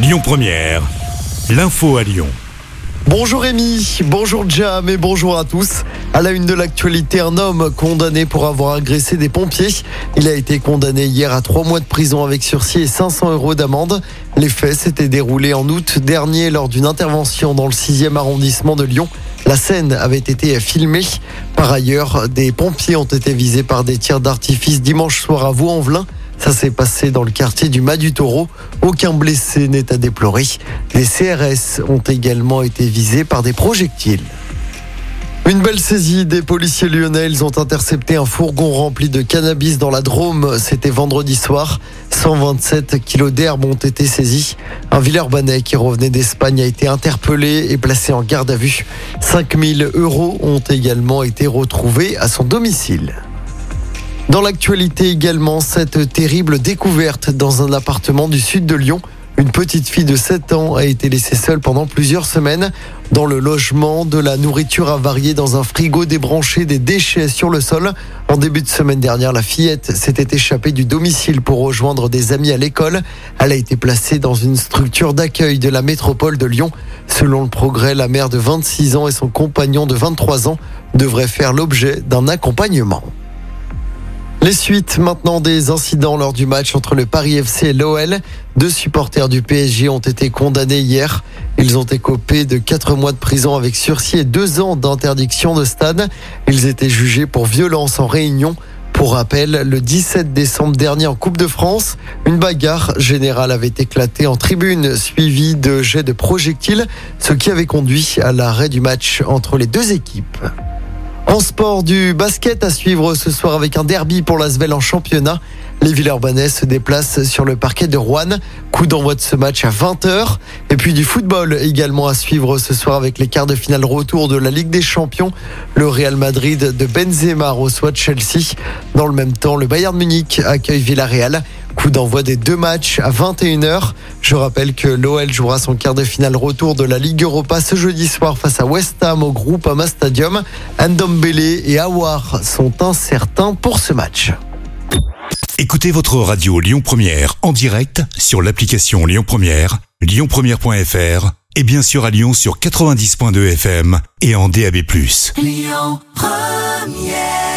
Lyon Première, l'info à Lyon. Bonjour Rémi, bonjour Jam et bonjour à tous. À la une de l'actualité, un homme condamné pour avoir agressé des pompiers. Il a été condamné hier à trois mois de prison avec sursis et 500 euros d'amende. Les faits s'étaient déroulés en août dernier lors d'une intervention dans le 6e arrondissement de Lyon. La scène avait été filmée. Par ailleurs, des pompiers ont été visés par des tirs d'artifice dimanche soir à Vaux-en-Velin. Ça s'est passé dans le quartier du Mas du Taureau. Aucun blessé n'est à déplorer. Les CRS ont également été visés par des projectiles. Une belle saisie des policiers lyonnais. Ils ont intercepté un fourgon rempli de cannabis dans la Drôme. C'était vendredi soir. 127 kilos d'herbe ont été saisis. Un Villeurbanais qui revenait d'Espagne a été interpellé et placé en garde à vue. 5000 euros ont également été retrouvés à son domicile. Dans l'actualité également, cette terrible découverte dans un appartement du sud de Lyon. Une petite fille de 7 ans a été laissée seule pendant plusieurs semaines. Dans le logement, de la nourriture avariée dans un frigo débranché, des déchets sur le sol. En début de semaine dernière, la fillette s'était échappée du domicile pour rejoindre des amis à l'école. Elle a été placée dans une structure d'accueil de la métropole de Lyon. Selon le progrès, la mère de 26 ans et son compagnon de 23 ans devraient faire l'objet d'un accompagnement. Les suites maintenant des incidents lors du match entre le Paris FC et l'OL. Deux supporters du PSG ont été condamnés hier. Ils ont écopé de quatre mois de prison avec sursis et deux ans d'interdiction de stade. Ils étaient jugés pour violence en réunion. Pour rappel, le 17 décembre dernier en Coupe de France, une bagarre générale avait éclaté en tribune, suivie de jets de projectiles, ce qui avait conduit à l'arrêt du match entre les deux équipes. En sport, du basket à suivre ce soir avec un derby pour l'Asvel en championnat. Les Villeurbanais se déplacent sur le parquet de Rouen. Coup d'envoi de ce match à 20h. Et puis du football également à suivre ce soir avec les quarts de finale retour de la Ligue des Champions. Le Real Madrid de Benzema reçoit Chelsea. Dans le même temps, le Bayern Munich accueille Villarreal. Coup d'envoi des deux matchs à 21h. Je rappelle que l'OL jouera son quart de finale retour de la Ligue Europa ce jeudi soir face à West Ham au groupe Ama Stadium. Ndombele et Awar sont incertains pour ce match. Écoutez votre radio Lyon Première en direct sur l'application Lyon Première, lyonpremière.fr et bien sûr à Lyon sur 90.2 FM et en DAB+. Lyon Première